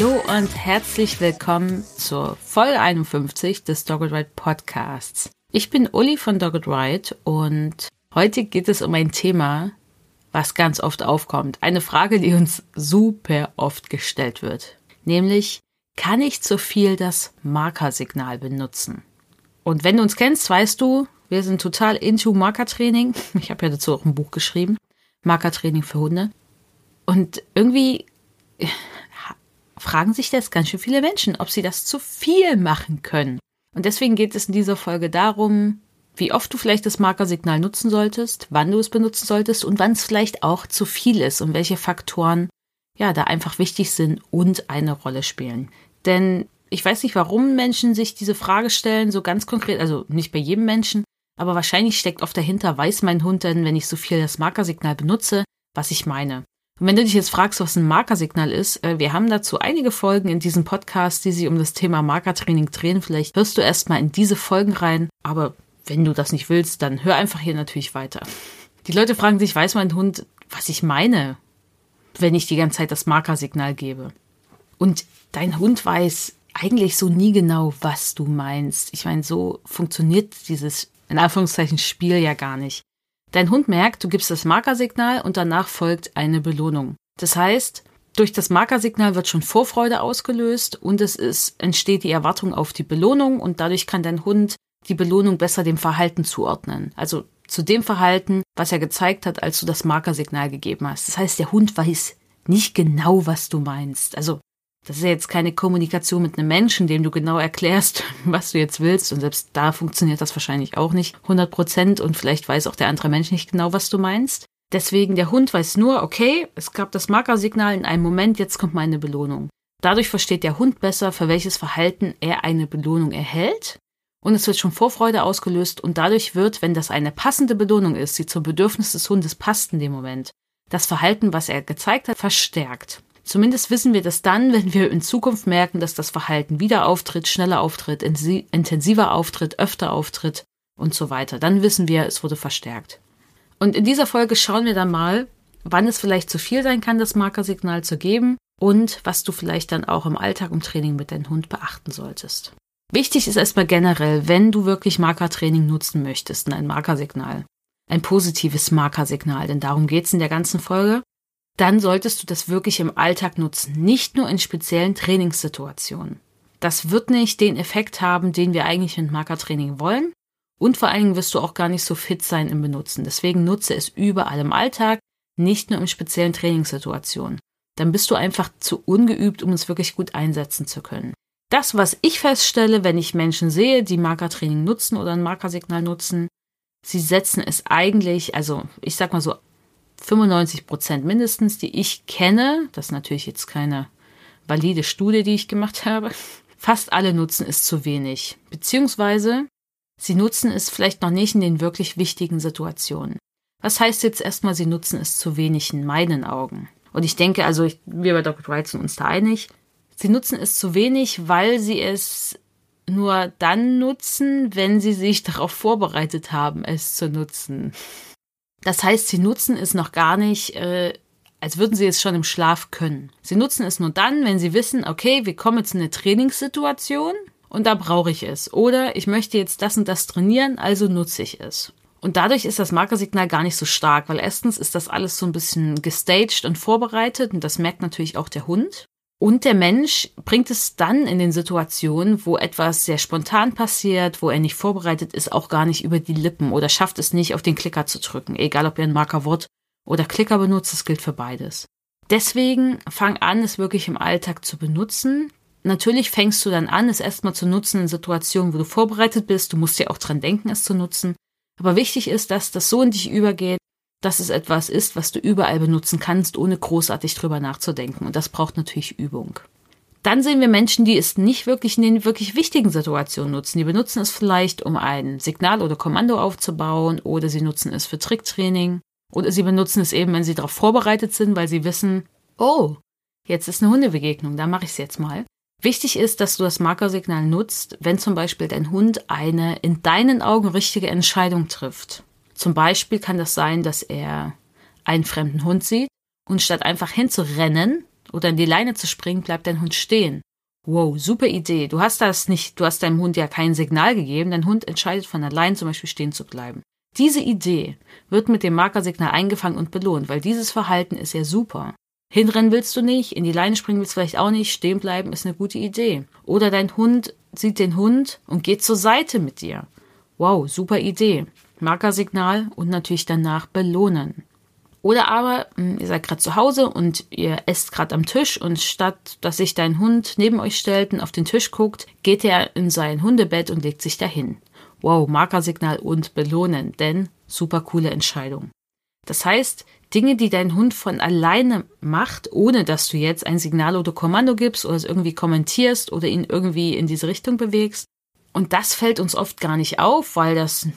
Hallo und herzlich willkommen zur Folge 51 des Dogged Ride Podcasts. Ich bin Uli von Dogged Ride und heute geht es um ein Thema, was ganz oft aufkommt. Eine Frage, die uns super oft gestellt wird. Nämlich, kann ich zu viel das Markersignal benutzen? Und wenn du uns kennst, weißt du, wir sind total into Markertraining. Ich habe ja dazu auch ein Buch geschrieben. Markertraining für Hunde. Und irgendwie fragen sich das ganz schön viele Menschen, ob sie das zu viel machen können. Und deswegen geht es in dieser Folge darum, wie oft du vielleicht das Markersignal nutzen solltest, wann du es benutzen solltest und wann es vielleicht auch zu viel ist und welche Faktoren ja da einfach wichtig sind und eine Rolle spielen. Denn ich weiß nicht, warum Menschen sich diese Frage stellen, so ganz konkret, also nicht bei jedem Menschen, aber wahrscheinlich steckt oft dahinter, weiß mein Hund denn, wenn ich so viel das Markersignal benutze, was ich meine. Und wenn du dich jetzt fragst, was ein Markersignal ist, äh, wir haben dazu einige Folgen in diesem Podcast, die sich um das Thema Markertraining drehen. Vielleicht hörst du erstmal in diese Folgen rein, aber wenn du das nicht willst, dann hör einfach hier natürlich weiter. Die Leute fragen sich, weiß mein Hund, was ich meine, wenn ich die ganze Zeit das Markersignal gebe? Und dein Hund weiß eigentlich so nie genau, was du meinst. Ich meine, so funktioniert dieses in Anführungszeichen Spiel ja gar nicht. Dein Hund merkt, du gibst das Markersignal und danach folgt eine Belohnung. Das heißt, durch das Markersignal wird schon Vorfreude ausgelöst und es ist, entsteht die Erwartung auf die Belohnung und dadurch kann dein Hund die Belohnung besser dem Verhalten zuordnen. Also zu dem Verhalten, was er gezeigt hat, als du das Markersignal gegeben hast. Das heißt, der Hund weiß nicht genau, was du meinst. Also das ist ja jetzt keine Kommunikation mit einem Menschen, dem du genau erklärst, was du jetzt willst. Und selbst da funktioniert das wahrscheinlich auch nicht 100 Prozent. Und vielleicht weiß auch der andere Mensch nicht genau, was du meinst. Deswegen, der Hund weiß nur, okay, es gab das Markersignal in einem Moment, jetzt kommt meine Belohnung. Dadurch versteht der Hund besser, für welches Verhalten er eine Belohnung erhält. Und es wird schon Vorfreude ausgelöst und dadurch wird, wenn das eine passende Belohnung ist, die zum Bedürfnis des Hundes passt in dem Moment, das Verhalten, was er gezeigt hat, verstärkt. Zumindest wissen wir das dann, wenn wir in Zukunft merken, dass das Verhalten wieder auftritt, schneller auftritt, intensiver auftritt, öfter auftritt und so weiter. Dann wissen wir, es wurde verstärkt. Und in dieser Folge schauen wir dann mal, wann es vielleicht zu viel sein kann, das Markersignal zu geben und was du vielleicht dann auch im Alltag und Training mit deinem Hund beachten solltest. Wichtig ist erstmal generell, wenn du wirklich Markertraining nutzen möchtest, ein Markersignal, ein positives Markersignal, denn darum geht es in der ganzen Folge, dann solltest du das wirklich im Alltag nutzen, nicht nur in speziellen Trainingssituationen. Das wird nicht den Effekt haben, den wir eigentlich mit Markertraining wollen. Und vor allen Dingen wirst du auch gar nicht so fit sein im Benutzen. Deswegen nutze es überall im Alltag, nicht nur in speziellen Trainingssituationen. Dann bist du einfach zu ungeübt, um es wirklich gut einsetzen zu können. Das, was ich feststelle, wenn ich Menschen sehe, die Markertraining nutzen oder ein Markersignal nutzen, sie setzen es eigentlich, also ich sag mal so 95 Prozent mindestens, die ich kenne, das ist natürlich jetzt keine valide Studie, die ich gemacht habe, fast alle nutzen es zu wenig. Beziehungsweise sie nutzen es vielleicht noch nicht in den wirklich wichtigen Situationen. Was heißt jetzt erstmal, sie nutzen es zu wenig in meinen Augen? Und ich denke, also ich, wir bei Dr. Wright sind uns da einig. Sie nutzen es zu wenig, weil sie es nur dann nutzen, wenn sie sich darauf vorbereitet haben, es zu nutzen. Das heißt, sie nutzen es noch gar nicht, äh, als würden sie es schon im Schlaf können. Sie nutzen es nur dann, wenn sie wissen, okay, wir kommen jetzt in eine Trainingssituation und da brauche ich es. Oder ich möchte jetzt das und das trainieren, also nutze ich es. Und dadurch ist das Markersignal gar nicht so stark, weil erstens ist das alles so ein bisschen gestaged und vorbereitet und das merkt natürlich auch der Hund. Und der Mensch bringt es dann in den Situationen, wo etwas sehr spontan passiert, wo er nicht vorbereitet ist, auch gar nicht über die Lippen oder schafft es nicht, auf den Klicker zu drücken. Egal, ob er ein Markerwort oder Klicker benutzt, das gilt für beides. Deswegen fang an, es wirklich im Alltag zu benutzen. Natürlich fängst du dann an, es erstmal zu nutzen in Situationen, wo du vorbereitet bist. Du musst ja auch dran denken, es zu nutzen. Aber wichtig ist, dass das so in dich übergeht, dass es etwas ist, was du überall benutzen kannst, ohne großartig drüber nachzudenken. Und das braucht natürlich Übung. Dann sehen wir Menschen, die es nicht wirklich in den wirklich wichtigen Situationen nutzen. Die benutzen es vielleicht, um ein Signal oder Kommando aufzubauen, oder sie nutzen es für Tricktraining, oder sie benutzen es eben, wenn sie darauf vorbereitet sind, weil sie wissen, oh, jetzt ist eine Hundebegegnung, da mache ich es jetzt mal. Wichtig ist, dass du das Markersignal nutzt, wenn zum Beispiel dein Hund eine in deinen Augen richtige Entscheidung trifft. Zum Beispiel kann das sein, dass er einen fremden Hund sieht und statt einfach hinzurennen oder in die Leine zu springen, bleibt dein Hund stehen. Wow, super Idee. Du hast das nicht, du hast deinem Hund ja kein Signal gegeben. Dein Hund entscheidet von allein zum Beispiel stehen zu bleiben. Diese Idee wird mit dem Markersignal eingefangen und belohnt, weil dieses Verhalten ist ja super. Hinrennen willst du nicht, in die Leine springen willst du vielleicht auch nicht, stehen bleiben ist eine gute Idee. Oder dein Hund sieht den Hund und geht zur Seite mit dir. Wow, super Idee. Markersignal und natürlich danach belohnen. Oder aber, hm, ihr seid gerade zu Hause und ihr esst gerade am Tisch und statt dass sich dein Hund neben euch stellt und auf den Tisch guckt, geht er in sein Hundebett und legt sich dahin. Wow, Markersignal und belohnen, denn super coole Entscheidung. Das heißt, Dinge, die dein Hund von alleine macht, ohne dass du jetzt ein Signal oder Kommando gibst oder es irgendwie kommentierst oder ihn irgendwie in diese Richtung bewegst. Und das fällt uns oft gar nicht auf, weil das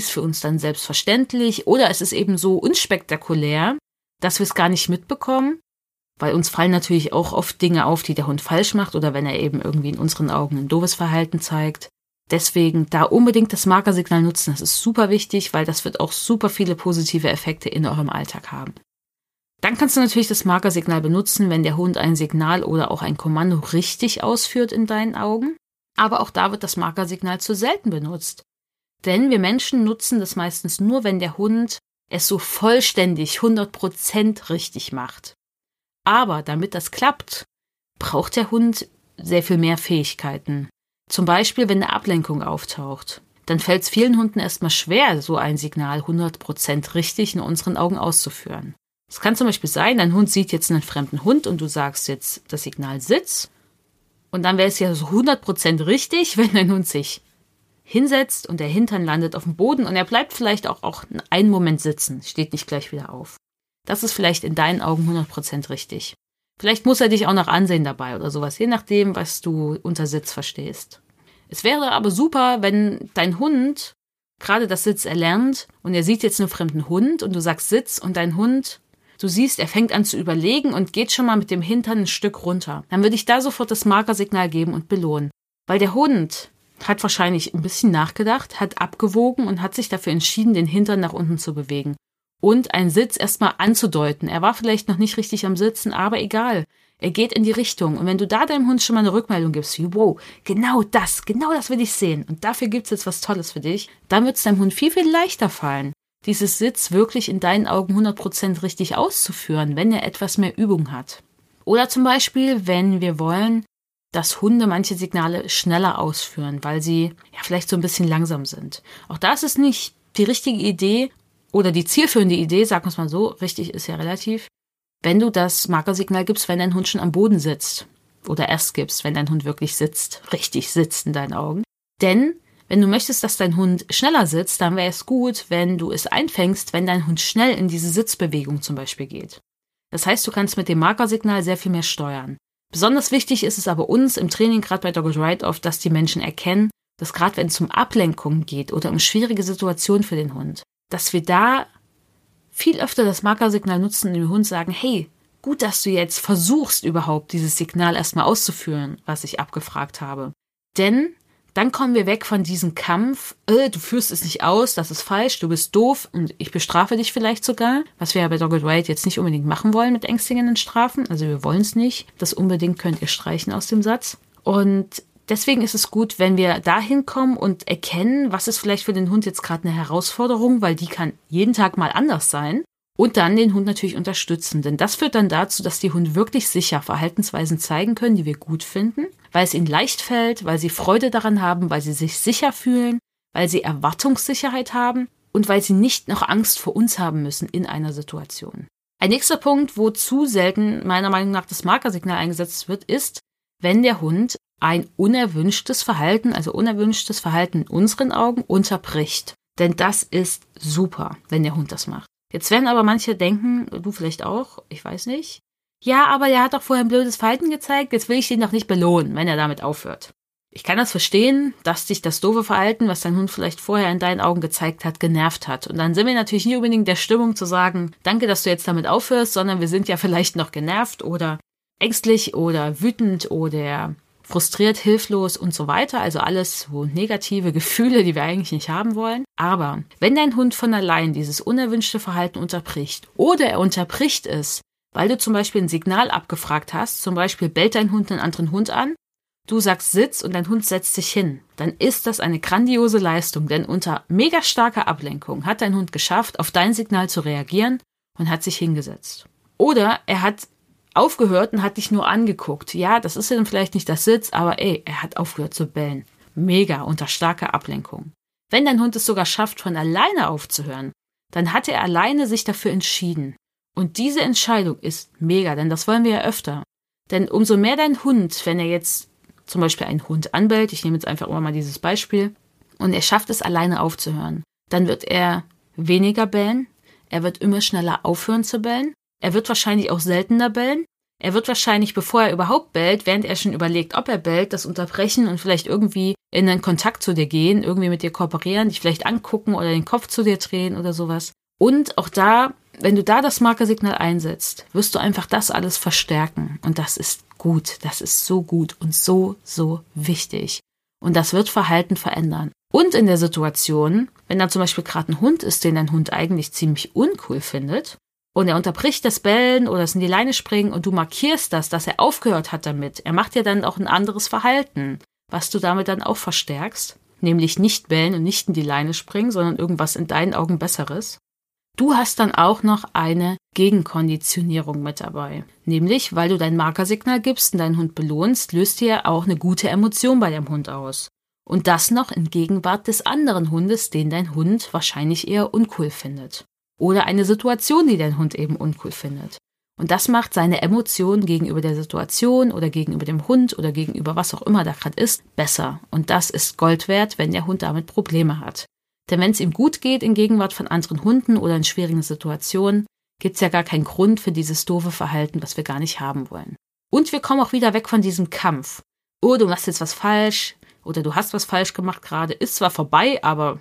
ist für uns dann selbstverständlich oder es ist eben so unspektakulär, dass wir es gar nicht mitbekommen, weil uns fallen natürlich auch oft Dinge auf, die der Hund falsch macht oder wenn er eben irgendwie in unseren Augen ein doofes Verhalten zeigt. Deswegen da unbedingt das Markersignal nutzen, das ist super wichtig, weil das wird auch super viele positive Effekte in eurem Alltag haben. Dann kannst du natürlich das Markersignal benutzen, wenn der Hund ein Signal oder auch ein Kommando richtig ausführt in deinen Augen. Aber auch da wird das Markersignal zu selten benutzt. Denn wir Menschen nutzen das meistens nur, wenn der Hund es so vollständig 100% richtig macht. Aber damit das klappt, braucht der Hund sehr viel mehr Fähigkeiten. Zum Beispiel, wenn eine Ablenkung auftaucht. Dann fällt es vielen Hunden erstmal schwer, so ein Signal 100% richtig in unseren Augen auszuführen. Es kann zum Beispiel sein, dein Hund sieht jetzt einen fremden Hund und du sagst jetzt das Signal Sitz. Und dann wäre es ja so 100% richtig, wenn dein Hund sich hinsetzt und der Hintern landet auf dem Boden und er bleibt vielleicht auch, auch einen Moment sitzen, steht nicht gleich wieder auf. Das ist vielleicht in deinen Augen 100% richtig. Vielleicht muss er dich auch noch ansehen dabei oder sowas, je nachdem, was du unter Sitz verstehst. Es wäre aber super, wenn dein Hund gerade das Sitz erlernt und er sieht jetzt einen fremden Hund und du sagst Sitz und dein Hund, du siehst, er fängt an zu überlegen und geht schon mal mit dem Hintern ein Stück runter. Dann würde ich da sofort das Markersignal geben und belohnen. Weil der Hund hat wahrscheinlich ein bisschen nachgedacht, hat abgewogen und hat sich dafür entschieden, den Hintern nach unten zu bewegen. Und einen Sitz erstmal anzudeuten. Er war vielleicht noch nicht richtig am Sitzen, aber egal. Er geht in die Richtung. Und wenn du da deinem Hund schon mal eine Rückmeldung gibst, wie, wow, genau das, genau das will ich sehen. Und dafür gibt's jetzt was Tolles für dich, dann wird's deinem Hund viel, viel leichter fallen, dieses Sitz wirklich in deinen Augen 100% richtig auszuführen, wenn er etwas mehr Übung hat. Oder zum Beispiel, wenn wir wollen, dass Hunde manche Signale schneller ausführen, weil sie ja vielleicht so ein bisschen langsam sind. Auch das ist nicht die richtige Idee oder die zielführende Idee, sagen wir es mal so, richtig ist ja relativ, wenn du das Markersignal gibst, wenn dein Hund schon am Boden sitzt. Oder erst gibst, wenn dein Hund wirklich sitzt, richtig sitzt in deinen Augen. Denn wenn du möchtest, dass dein Hund schneller sitzt, dann wäre es gut, wenn du es einfängst, wenn dein Hund schnell in diese Sitzbewegung zum Beispiel geht. Das heißt, du kannst mit dem Markersignal sehr viel mehr steuern. Besonders wichtig ist es aber uns im Training, gerade bei Dogged Ride-Off, dass die Menschen erkennen, dass gerade wenn es um Ablenkung geht oder um schwierige Situationen für den Hund, dass wir da viel öfter das Markersignal nutzen und dem Hund sagen, hey, gut, dass du jetzt versuchst überhaupt dieses Signal erstmal auszuführen, was ich abgefragt habe. Denn dann kommen wir weg von diesem Kampf, äh, du führst es nicht aus, das ist falsch, du bist doof und ich bestrafe dich vielleicht sogar, was wir ja bei Dogged White jetzt nicht unbedingt machen wollen mit ängstigenden Strafen. Also wir wollen es nicht. Das unbedingt könnt ihr streichen aus dem Satz. Und deswegen ist es gut, wenn wir dahin kommen und erkennen, was ist vielleicht für den Hund jetzt gerade eine Herausforderung, weil die kann jeden Tag mal anders sein. Und dann den Hund natürlich unterstützen, denn das führt dann dazu, dass die Hunde wirklich sicher Verhaltensweisen zeigen können, die wir gut finden, weil es ihnen leicht fällt, weil sie Freude daran haben, weil sie sich sicher fühlen, weil sie Erwartungssicherheit haben und weil sie nicht noch Angst vor uns haben müssen in einer Situation. Ein nächster Punkt, wo zu selten meiner Meinung nach das Markersignal eingesetzt wird, ist, wenn der Hund ein unerwünschtes Verhalten, also unerwünschtes Verhalten in unseren Augen unterbricht. Denn das ist super, wenn der Hund das macht. Jetzt werden aber manche denken, du vielleicht auch, ich weiß nicht, ja, aber er hat doch vorher ein blödes Verhalten gezeigt, jetzt will ich ihn doch nicht belohnen, wenn er damit aufhört. Ich kann das verstehen, dass dich das doofe Verhalten, was dein Hund vielleicht vorher in deinen Augen gezeigt hat, genervt hat. Und dann sind wir natürlich nie unbedingt der Stimmung zu sagen, danke, dass du jetzt damit aufhörst, sondern wir sind ja vielleicht noch genervt oder ängstlich oder wütend oder frustriert, hilflos und so weiter. Also alles so negative Gefühle, die wir eigentlich nicht haben wollen. Aber wenn dein Hund von allein dieses unerwünschte Verhalten unterbricht oder er unterbricht es, weil du zum Beispiel ein Signal abgefragt hast, zum Beispiel bellt dein Hund einen anderen Hund an du sagst Sitz und dein Hund setzt sich hin, dann ist das eine grandiose Leistung, denn unter mega starker Ablenkung hat dein Hund geschafft, auf dein Signal zu reagieren und hat sich hingesetzt. Oder er hat aufgehört und hat dich nur angeguckt. Ja, das ist dann vielleicht nicht das Sitz, aber ey, er hat aufgehört zu bellen. Mega unter starker Ablenkung. Wenn dein Hund es sogar schafft, von alleine aufzuhören, dann hat er alleine sich dafür entschieden. Und diese Entscheidung ist mega, denn das wollen wir ja öfter. Denn umso mehr dein Hund, wenn er jetzt zum Beispiel ein Hund anbellt, ich nehme jetzt einfach immer mal dieses Beispiel, und er schafft es alleine aufzuhören, dann wird er weniger bellen, er wird immer schneller aufhören zu bellen, er wird wahrscheinlich auch seltener bellen, er wird wahrscheinlich, bevor er überhaupt bellt, während er schon überlegt, ob er bellt, das unterbrechen und vielleicht irgendwie in einen Kontakt zu dir gehen, irgendwie mit dir kooperieren, dich vielleicht angucken oder den Kopf zu dir drehen oder sowas. Und auch da, wenn du da das Markersignal einsetzt, wirst du einfach das alles verstärken. Und das ist gut. Das ist so gut und so, so wichtig. Und das wird Verhalten verändern. Und in der Situation, wenn da zum Beispiel gerade ein Hund ist, den dein Hund eigentlich ziemlich uncool findet, und er unterbricht das Bellen oder es in die Leine springen und du markierst das, dass er aufgehört hat damit, er macht ja dann auch ein anderes Verhalten, was du damit dann auch verstärkst, nämlich nicht bellen und nicht in die Leine springen, sondern irgendwas in deinen Augen Besseres. Du hast dann auch noch eine Gegenkonditionierung mit dabei. Nämlich, weil du dein Markersignal gibst und deinen Hund belohnst, löst dir auch eine gute Emotion bei dem Hund aus. Und das noch in Gegenwart des anderen Hundes, den dein Hund wahrscheinlich eher uncool findet. Oder eine Situation, die dein Hund eben uncool findet. Und das macht seine Emotionen gegenüber der Situation oder gegenüber dem Hund oder gegenüber was auch immer da gerade ist, besser. Und das ist Gold wert, wenn der Hund damit Probleme hat. Denn wenn es ihm gut geht in Gegenwart von anderen Hunden oder in schwierigen Situationen, gibt es ja gar keinen Grund für dieses doofe Verhalten, was wir gar nicht haben wollen. Und wir kommen auch wieder weg von diesem Kampf. Oh, du machst jetzt was falsch oder du hast was falsch gemacht gerade, ist zwar vorbei, aber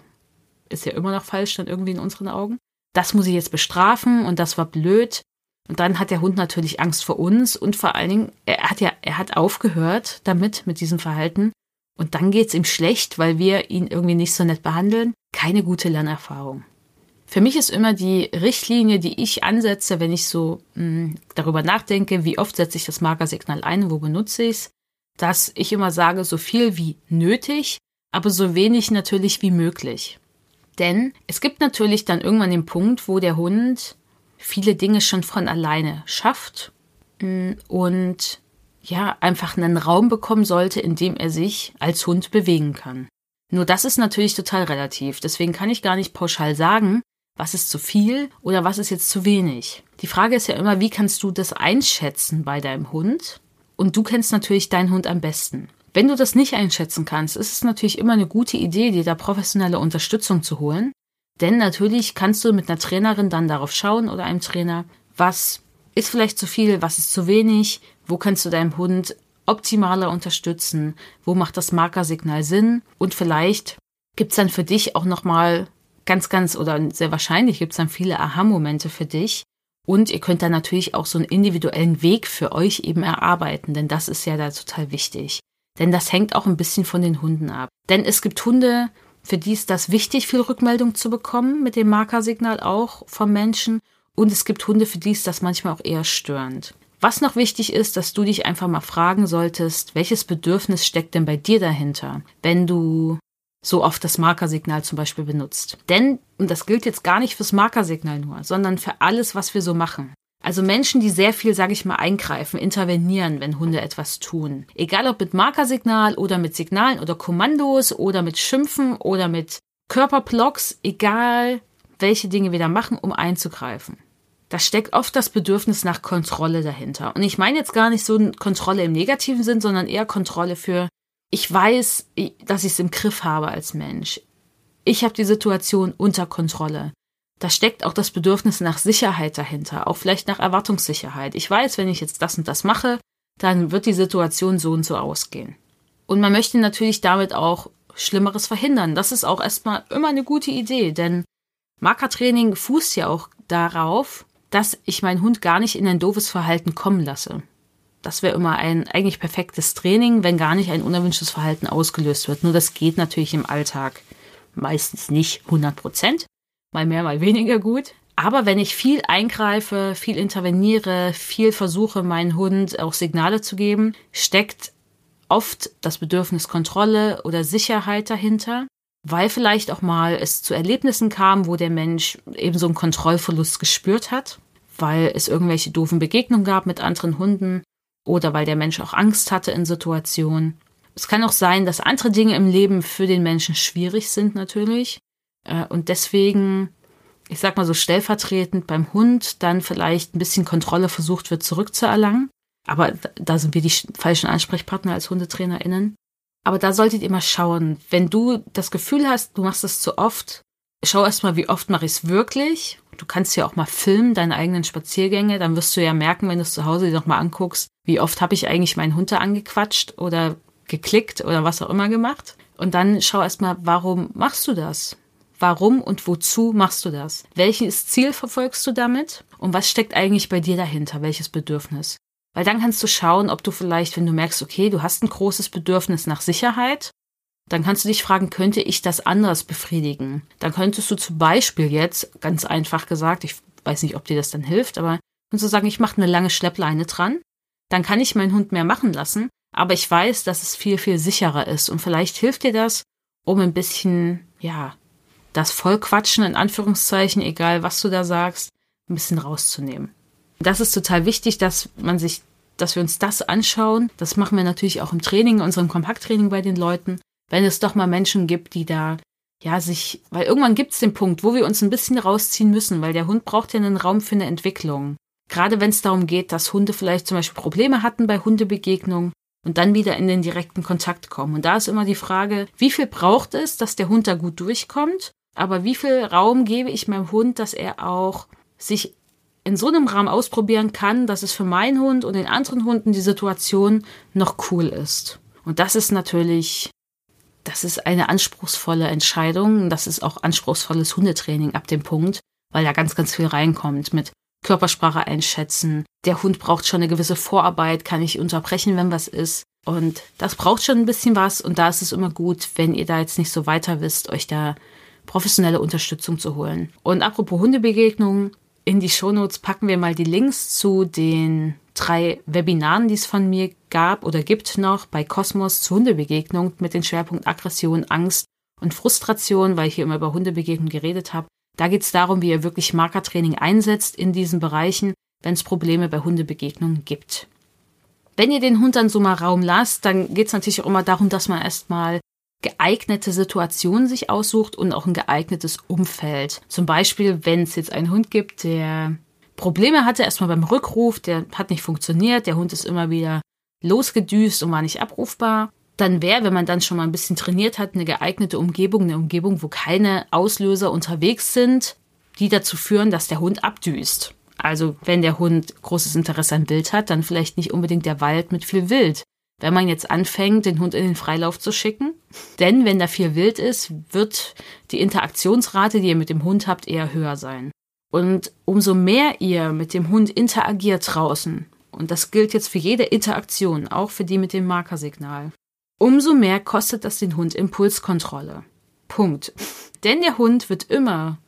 ist ja immer noch falsch dann irgendwie in unseren Augen. Das muss ich jetzt bestrafen und das war blöd. Und dann hat der Hund natürlich Angst vor uns und vor allen Dingen, er hat ja, er hat aufgehört damit, mit diesem Verhalten. Und dann geht's ihm schlecht, weil wir ihn irgendwie nicht so nett behandeln keine gute Lernerfahrung. Für mich ist immer die Richtlinie, die ich ansetze, wenn ich so mh, hm, darüber nachdenke, wie oft setze ich das Markersignal ein, wo benutze ich es, dass ich immer sage, so viel wie nötig, aber so wenig natürlich wie möglich. Denn es gibt natürlich dann irgendwann den Punkt, wo der Hund viele Dinge schon von alleine schafft hm, und ja, einfach einen Raum bekommen sollte, in dem er sich als Hund bewegen kann. Nur das ist natürlich total relativ. Deswegen kann ich gar nicht pauschal sagen, was ist zu viel oder was ist jetzt zu wenig. Die Frage ist ja immer, wie kannst du das einschätzen bei deinem Hund? Und du kennst natürlich deinen Hund am besten. Wenn du das nicht einschätzen kannst, ist es natürlich immer eine gute Idee, dir da professionelle Unterstützung zu holen. Denn natürlich kannst du mit einer Trainerin dann darauf schauen oder einem Trainer, was ist vielleicht zu viel, was ist zu wenig, wo kannst du deinem Hund optimaler unterstützen? Wo macht das Markersignal Sinn? Und vielleicht gibt es dann für dich auch nochmal ganz, ganz oder sehr wahrscheinlich gibt es dann viele Aha-Momente für dich. Und ihr könnt dann natürlich auch so einen individuellen Weg für euch eben erarbeiten, denn das ist ja da total wichtig. Denn das hängt auch ein bisschen von den Hunden ab. Denn es gibt Hunde, für die ist das wichtig, viel Rückmeldung zu bekommen, mit dem Markersignal auch vom Menschen. Und es gibt Hunde, für die ist das manchmal auch eher störend. Was noch wichtig ist, dass du dich einfach mal fragen solltest, welches Bedürfnis steckt denn bei dir dahinter, wenn du so oft das Markersignal zum Beispiel benutzt. Denn, und das gilt jetzt gar nicht fürs Markersignal nur, sondern für alles, was wir so machen. Also Menschen, die sehr viel, sage ich mal, eingreifen, intervenieren, wenn Hunde etwas tun. Egal ob mit Markersignal oder mit Signalen oder Kommandos oder mit Schimpfen oder mit Körperblocks, egal welche Dinge wir da machen, um einzugreifen da steckt oft das Bedürfnis nach Kontrolle dahinter. Und ich meine jetzt gar nicht so Kontrolle im negativen Sinn, sondern eher Kontrolle für, ich weiß, dass ich es im Griff habe als Mensch. Ich habe die Situation unter Kontrolle. Da steckt auch das Bedürfnis nach Sicherheit dahinter, auch vielleicht nach Erwartungssicherheit. Ich weiß, wenn ich jetzt das und das mache, dann wird die Situation so und so ausgehen. Und man möchte natürlich damit auch Schlimmeres verhindern. Das ist auch erstmal immer eine gute Idee, denn Markertraining fußt ja auch darauf, dass ich meinen Hund gar nicht in ein doofes Verhalten kommen lasse. Das wäre immer ein eigentlich perfektes Training, wenn gar nicht ein unerwünschtes Verhalten ausgelöst wird. Nur das geht natürlich im Alltag meistens nicht 100 Prozent. Mal mehr, mal weniger gut. Aber wenn ich viel eingreife, viel interveniere, viel versuche, meinen Hund auch Signale zu geben, steckt oft das Bedürfnis Kontrolle oder Sicherheit dahinter, weil vielleicht auch mal es zu Erlebnissen kam, wo der Mensch eben so einen Kontrollverlust gespürt hat, weil es irgendwelche doofen Begegnungen gab mit anderen Hunden oder weil der Mensch auch Angst hatte in Situationen. Es kann auch sein, dass andere Dinge im Leben für den Menschen schwierig sind natürlich und deswegen, ich sag mal so stellvertretend beim Hund dann vielleicht ein bisschen Kontrolle versucht wird zurückzuerlangen. Aber da sind wir die falschen Ansprechpartner als HundetrainerInnen. Aber da solltet ihr mal schauen, wenn du das Gefühl hast, du machst es zu oft, schau erst mal, wie oft mache ich es wirklich. Du kannst ja auch mal filmen, deine eigenen Spaziergänge, dann wirst du ja merken, wenn du es zu Hause dir nochmal anguckst, wie oft habe ich eigentlich meinen Hund da angequatscht oder geklickt oder was auch immer gemacht. Und dann schau erst mal, warum machst du das? Warum und wozu machst du das? Welches Ziel verfolgst du damit? Und was steckt eigentlich bei dir dahinter? Welches Bedürfnis? Weil dann kannst du schauen, ob du vielleicht, wenn du merkst, okay, du hast ein großes Bedürfnis nach Sicherheit, dann kannst du dich fragen, könnte ich das anders befriedigen? Dann könntest du zum Beispiel jetzt, ganz einfach gesagt, ich weiß nicht, ob dir das dann hilft, aber könntest du sagen, ich mache eine lange Schleppleine dran, dann kann ich meinen Hund mehr machen lassen, aber ich weiß, dass es viel, viel sicherer ist und vielleicht hilft dir das, um ein bisschen, ja, das Vollquatschen in Anführungszeichen, egal was du da sagst, ein bisschen rauszunehmen. Das ist total wichtig, dass man sich, dass wir uns das anschauen. Das machen wir natürlich auch im Training, in unserem Kompakttraining bei den Leuten. Wenn es doch mal Menschen gibt, die da ja, sich, weil irgendwann gibt es den Punkt, wo wir uns ein bisschen rausziehen müssen, weil der Hund braucht ja einen Raum für eine Entwicklung. Gerade wenn es darum geht, dass Hunde vielleicht zum Beispiel Probleme hatten bei Hundebegegnungen und dann wieder in den direkten Kontakt kommen. Und da ist immer die Frage, wie viel braucht es, dass der Hund da gut durchkommt? Aber wie viel Raum gebe ich meinem Hund, dass er auch sich in so einem Rahmen ausprobieren kann, dass es für meinen Hund und den anderen Hunden die Situation noch cool ist. Und das ist natürlich, das ist eine anspruchsvolle Entscheidung. Das ist auch anspruchsvolles Hundetraining ab dem Punkt, weil da ganz, ganz viel reinkommt mit Körpersprache einschätzen. Der Hund braucht schon eine gewisse Vorarbeit, kann ich unterbrechen, wenn was ist. Und das braucht schon ein bisschen was. Und da ist es immer gut, wenn ihr da jetzt nicht so weiter wisst, euch da professionelle Unterstützung zu holen. Und apropos Hundebegegnungen, in die Shownotes packen wir mal die Links zu den drei Webinaren, die es von mir gab oder gibt noch bei Kosmos zur Hundebegegnung mit den Schwerpunkt Aggression, Angst und Frustration, weil ich hier immer über Hundebegegnung geredet habe. Da geht es darum, wie ihr wirklich Markertraining einsetzt in diesen Bereichen, wenn es Probleme bei Hundebegegnungen gibt. Wenn ihr den Hund dann so mal Raum lasst, dann geht es natürlich auch immer darum, dass man erstmal geeignete Situationen sich aussucht und auch ein geeignetes Umfeld. Zum Beispiel, wenn es jetzt einen Hund gibt, der Probleme hatte, erstmal beim Rückruf, der hat nicht funktioniert, der Hund ist immer wieder losgedüst und war nicht abrufbar. Dann wäre, wenn man dann schon mal ein bisschen trainiert hat, eine geeignete Umgebung, eine Umgebung, wo keine Auslöser unterwegs sind, die dazu führen, dass der Hund abdüst. Also wenn der Hund großes Interesse an Wild hat, dann vielleicht nicht unbedingt der Wald mit viel Wild wenn man jetzt anfängt, den Hund in den Freilauf zu schicken. Denn wenn da viel Wild ist, wird die Interaktionsrate, die ihr mit dem Hund habt, eher höher sein. Und umso mehr ihr mit dem Hund interagiert draußen, und das gilt jetzt für jede Interaktion, auch für die mit dem Markersignal, umso mehr kostet das den Hund Impulskontrolle. Punkt. Denn der Hund wird immer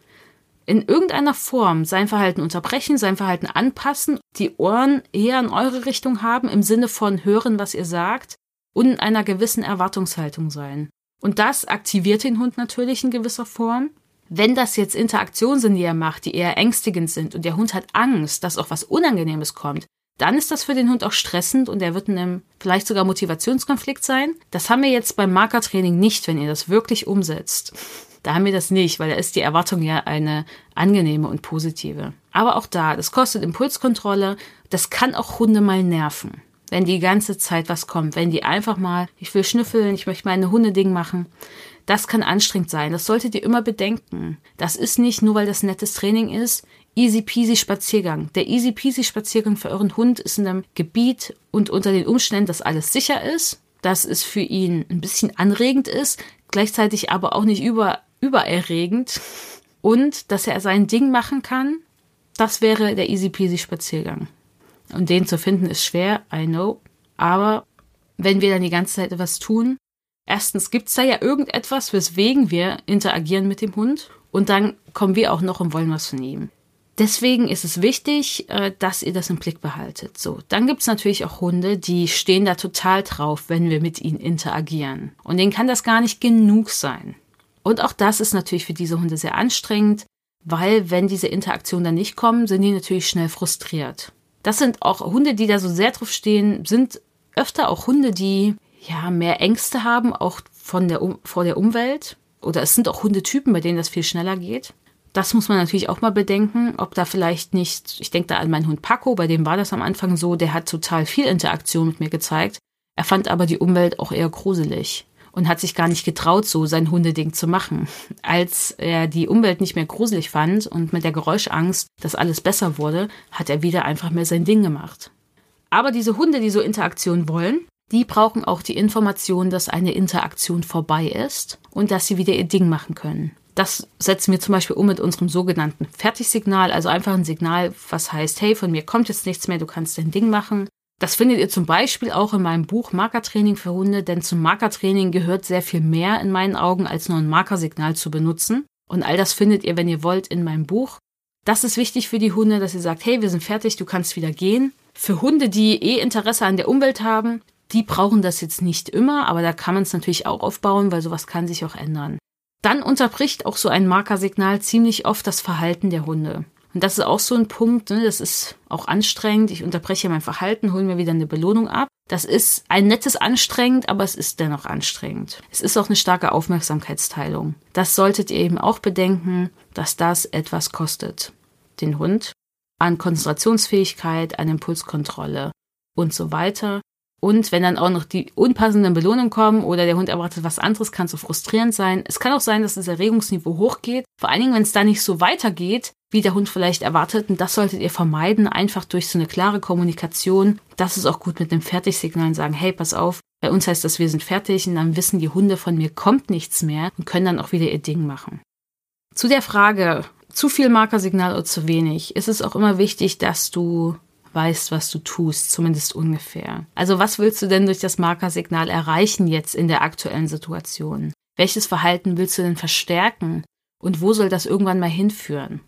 in irgendeiner Form sein Verhalten unterbrechen, sein Verhalten anpassen, die Ohren eher in eure Richtung haben, im Sinne von hören, was ihr sagt und in einer gewissen Erwartungshaltung sein. Und das aktiviert den Hund natürlich in gewisser Form. Wenn das jetzt Interaktionen sind, die er macht, die eher ängstigend sind und der Hund hat Angst, dass auch was Unangenehmes kommt, dann ist das für den Hund auch stressend und er wird in einem vielleicht sogar Motivationskonflikt sein. Das haben wir jetzt beim Markertraining nicht, wenn ihr das wirklich umsetzt. Da haben wir das nicht, weil da ist die Erwartung ja eine angenehme und positive. Aber auch da, das kostet Impulskontrolle. Das kann auch Hunde mal nerven. Wenn die ganze Zeit was kommt, wenn die einfach mal, ich will schnüffeln, ich möchte meine Hundeding machen, Das kann anstrengend sein. Das solltet ihr immer bedenken. Das ist nicht nur, weil das nettes Training ist, easy peasy Spaziergang. Der easy peasy Spaziergang für euren Hund ist in einem Gebiet und unter den Umständen, dass alles sicher ist, dass es für ihn ein bisschen anregend ist, gleichzeitig aber auch nicht über, übererregend und dass er sein Ding machen kann. Das wäre der easy peasy Spaziergang. Und den zu finden ist schwer, I know. Aber wenn wir dann die ganze Zeit etwas tun, erstens gibt's da ja irgendetwas, weswegen wir interagieren mit dem Hund. Und dann kommen wir auch noch und wollen was von ihm. Deswegen ist es wichtig, äh, dass ihr das im Blick behaltet. So, dann gibt's natürlich auch Hunde, die stehen da total drauf, wenn wir mit ihnen interagieren. Und denen kann das gar nicht genug sein. Und auch das ist natürlich für diese Hunde sehr anstrengend, weil wenn diese Interaktionen dann nicht kommen, sind die natürlich schnell frustriert. Das sind auch Hunde, die da so sehr drauf stehen, sind öfter auch Hunde, die ja mehr Ängste haben, auch von der vor der Umwelt. Oder es sind auch Hundetypen, bei denen das viel schneller geht. Das muss man natürlich auch mal bedenken, ob da vielleicht nicht, ich denke da an meinen Hund Paco, bei dem war das am Anfang so, der hat total viel Interaktion mit mir gezeigt. Er fand aber die Umwelt auch eher gruselig und hat sich gar nicht getraut, so sein Hundeding zu machen. Als er die Umwelt nicht mehr gruselig fand und mit der Geräuschangst, dass alles besser wurde, hat er wieder einfach mehr sein Ding gemacht. Aber diese Hunde, die so Interaktion wollen, die brauchen auch die Information, dass eine Interaktion vorbei ist und dass sie wieder ihr Ding machen können. Das setzen wir zum Beispiel um mit unserem sogenannten Fertigsignal, also einfach ein Signal, was heißt, hey, von mir kommt jetzt nichts mehr, du kannst dein Ding machen. Das findet ihr zum Beispiel auch in meinem Buch Markertraining für Hunde, denn zum Markertraining gehört sehr viel mehr in meinen Augen, als nur ein Markersignal zu benutzen. Und all das findet ihr, wenn ihr wollt, in meinem Buch. Das ist wichtig für die Hunde, dass ihr sagt, hey, wir sind fertig, du kannst wieder gehen. Für Hunde, die eh Interesse an der Umwelt haben, die brauchen das jetzt nicht immer, aber da kann man es natürlich auch aufbauen, weil sowas kann sich auch ändern. Dann unterbricht auch so ein Markersignal ziemlich oft das Verhalten der Hunde. Und das ist auch so ein Punkt, ne, das ist auch anstrengend. Ich unterbreche mein Verhalten, hole mir wieder eine Belohnung ab. Das ist ein nettes anstrengend, aber es ist dennoch anstrengend. Es ist auch eine starke Aufmerksamkeitsteilung. Das solltet ihr eben auch bedenken, dass das etwas kostet. Den Hund an Konzentrationsfähigkeit, an Impulskontrolle und so weiter. Und wenn dann auch noch die unpassenden Belohnungen kommen oder der Hund erwartet was anderes, kann es so frustrierend sein. Es kann auch sein, dass das Erregungsniveau hochgeht. Vor allen Dingen, wenn es da nicht so weitergeht, wie der Hund vielleicht erwartet. Und das solltet ihr vermeiden, einfach durch so eine klare Kommunikation. Das ist auch gut mit einem Fertigsignal und sagen, hey, pass auf, bei uns heißt das, wir sind fertig und dann wissen die Hunde von mir kommt nichts mehr und können dann auch wieder ihr Ding machen. Zu der Frage, zu viel Markersignal oder zu wenig, ist es auch immer wichtig, dass du weißt, was du tust, zumindest ungefähr. Also was willst du denn durch das Markersignal erreichen jetzt in der aktuellen Situation? Welches Verhalten willst du denn verstärken? Und wo soll das irgendwann mal hinführen?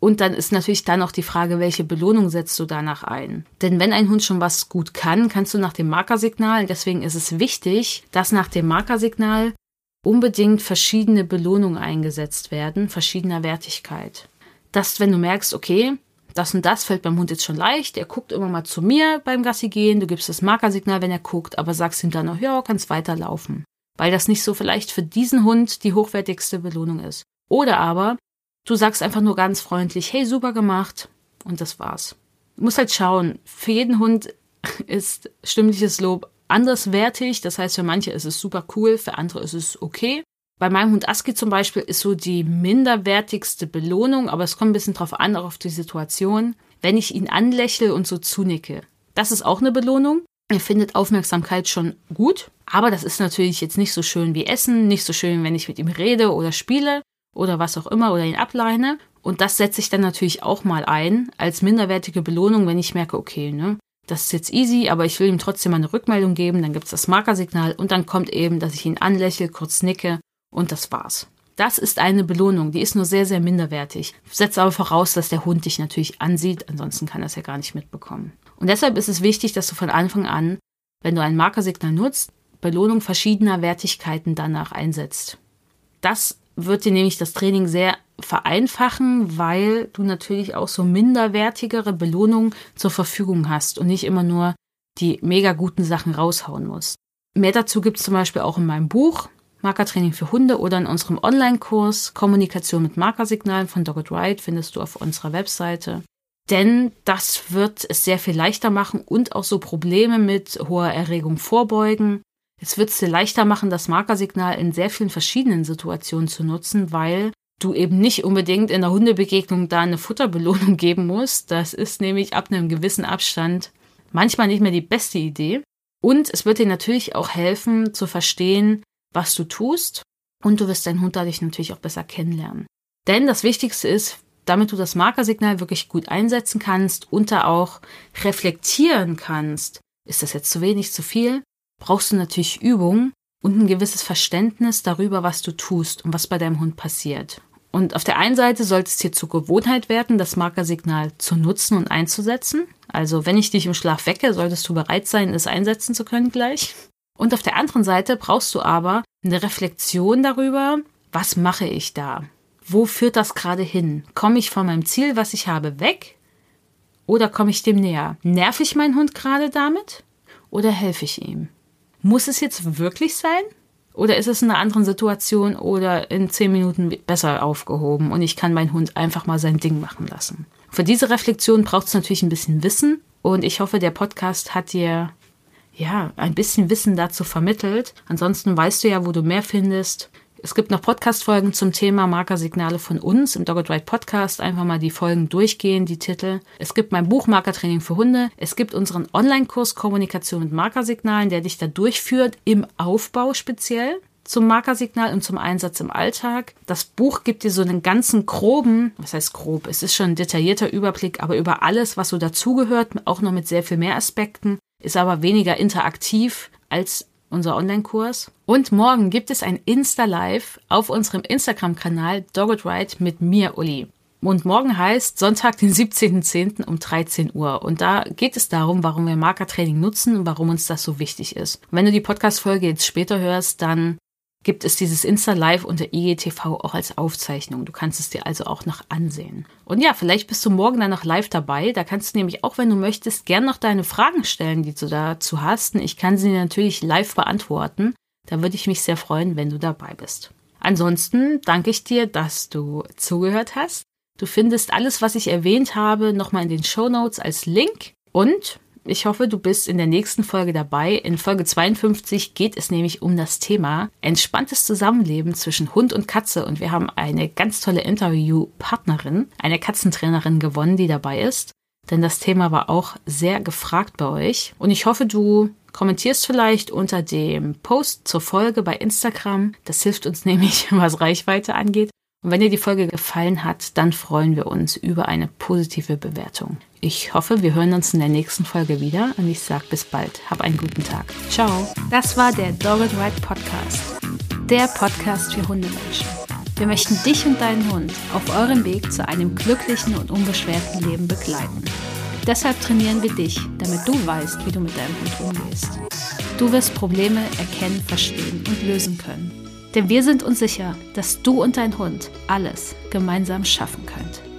Und dann ist natürlich dann noch die Frage, welche Belohnung setzt du danach ein? Denn wenn ein Hund schon was gut kann, kannst du nach dem Markersignal, deswegen ist es wichtig, dass nach dem Markersignal unbedingt verschiedene Belohnungen eingesetzt werden, verschiedener Wertigkeit. Dass, wenn du merkst, okay, das und das fällt beim Hund jetzt schon leicht. Er guckt immer mal zu mir beim Gassi gehen. Du gibst das Markersignal, wenn er guckt, aber sagst ihm dann noch, ja, kannst weiterlaufen. Weil das nicht so vielleicht für diesen Hund die hochwertigste Belohnung ist. Oder aber, du sagst einfach nur ganz freundlich, hey, super gemacht. Und das war's. Du musst halt schauen. Für jeden Hund ist stimmliches Lob anderswertig. Das heißt, für manche ist es super cool, für andere ist es okay. Bei meinem Hund Aski zum Beispiel ist so die minderwertigste Belohnung, aber es kommt ein bisschen drauf an, auch auf die Situation, wenn ich ihn anlächle und so zunicke. Das ist auch eine Belohnung. Er findet Aufmerksamkeit schon gut, aber das ist natürlich jetzt nicht so schön wie Essen, nicht so schön, wenn ich mit ihm rede oder spiele oder was auch immer oder ihn ableine. Und das setze ich dann natürlich auch mal ein als minderwertige Belohnung, wenn ich merke, okay, ne, das ist jetzt easy, aber ich will ihm trotzdem mal eine Rückmeldung geben, dann gibt es das Markersignal und dann kommt eben, dass ich ihn anlächle, kurz nicke und das war's. Das ist eine Belohnung, die ist nur sehr, sehr minderwertig. Setzt aber voraus, dass der Hund dich natürlich ansieht, ansonsten kann er es ja gar nicht mitbekommen. Und deshalb ist es wichtig, dass du von Anfang an, wenn du ein Markersignal nutzt, Belohnung verschiedener Wertigkeiten danach einsetzt. Das wird dir nämlich das Training sehr vereinfachen, weil du natürlich auch so minderwertigere Belohnungen zur Verfügung hast und nicht immer nur die mega guten Sachen raushauen musst. Mehr dazu gibt es zum Beispiel auch in meinem Buch. Markertraining für Hunde oder in unserem Online-Kurs Kommunikation mit Markersignalen von Dogged Ride findest du auf unserer Webseite. Denn das wird es sehr viel leichter machen und auch so Probleme mit hoher Erregung vorbeugen. Es wird es dir leichter machen, das Markersignal in sehr vielen verschiedenen Situationen zu nutzen, weil du eben nicht unbedingt in der Hundebegegnung da eine Futterbelohnung geben musst. Das ist nämlich ab einem gewissen Abstand manchmal nicht mehr die beste Idee. Und es wird dir natürlich auch helfen zu verstehen, was du tust. Und du wirst deinen Hund dadurch natürlich auch besser kennenlernen. Denn das Wichtigste ist, damit du das Markersignal wirklich gut einsetzen kannst und da auch reflektieren kannst, ist das jetzt zu wenig, zu viel, brauchst du natürlich Übung und ein gewisses Verständnis darüber, was du tust und was bei deinem Hund passiert. Und auf der einen Seite sollte es dir zur Gewohnheit werden, das Markersignal zu nutzen und einzusetzen. Also wenn ich dich im Schlaf wecke, solltest du bereit sein, es einsetzen zu können gleich. Und auf der anderen Seite brauchst du aber eine Reflexion darüber, was mache ich da? Wo führt das gerade hin? Komme ich von meinem Ziel, was ich habe, weg? Oder komme ich dem näher? Nerv ich meinen Hund gerade damit? Oder helfe ich ihm? Muss es jetzt wirklich sein? Oder ist es in einer anderen Situation oder in zehn Minuten besser aufgehoben und ich kann meinen Hund einfach mal sein Ding machen lassen? Für diese Reflexion braucht es natürlich ein bisschen Wissen und ich hoffe, der Podcast hat dir ja ein bisschen Wissen dazu vermittelt. Ansonsten weißt du ja, wo du mehr findest. Es gibt noch Podcast-Folgen zum Thema Markersignale von uns im Dogged Ride Podcast. Einfach mal die Folgen durchgehen, die Titel. Es gibt mein Buch Markertraining für Hunde. Es gibt unseren Online-Kurs Kommunikation mit Markersignalen, der dich da durchführt, im Aufbau speziell zum Markersignal und zum Einsatz im Alltag. Das Buch gibt dir so einen ganzen groben, was heißt grob, es ist schon ein detaillierter Überblick, aber über alles, was so dazugehört, auch noch mit sehr viel mehr Aspekten, ist aber weniger interaktiv als unser Online-Kurs. Und morgen gibt es ein Insta-Live auf unserem Instagram-Kanal Dogged Ride mit mir, Uli. Und morgen heißt Sonntag, den 17.10. um 13 Uhr. Und da geht es darum, warum wir Markertraining nutzen und warum uns das so wichtig ist. Wenn du die Podcast-Folge jetzt später hörst, dann gibt es dieses Insta-Live unter IGTV auch als Aufzeichnung. Du kannst es dir also auch noch ansehen. Und ja, vielleicht bist du morgen dann noch live dabei. Da kannst du nämlich auch, wenn du möchtest, gern noch deine Fragen stellen, die du dazu hast. Und ich kann sie natürlich live beantworten. Da würde ich mich sehr freuen, wenn du dabei bist. Ansonsten danke ich dir, dass du zugehört hast. Du findest alles, was ich erwähnt habe, nochmal in den Show Notes als Link. Und ich hoffe, du bist in der nächsten Folge dabei. In Folge 52 geht es nämlich um das Thema entspanntes Zusammenleben zwischen Hund und Katze. Und wir haben eine ganz tolle Interviewpartnerin, eine Katzentrainerin gewonnen, die dabei ist. Denn das Thema war auch sehr gefragt bei euch. Und ich hoffe, du kommentierst vielleicht unter dem Post zur Folge bei Instagram. Das hilft uns nämlich, was Reichweite angeht. Und wenn dir die Folge gefallen hat, dann freuen wir uns über eine positive Bewertung. Ich hoffe, wir hören uns in der nächsten Folge wieder und ich sage bis bald. Hab einen guten Tag. Ciao. Das war der Dogged Ride Podcast. Der Podcast für Hundemenschen. Wir möchten dich und deinen Hund auf eurem Weg zu einem glücklichen und unbeschwerten Leben begleiten. Deshalb trainieren wir dich, damit du weißt, wie du mit deinem Hund umgehst. Du wirst Probleme erkennen, verstehen und lösen können. Denn wir sind uns sicher, dass du und dein Hund alles gemeinsam schaffen könnt.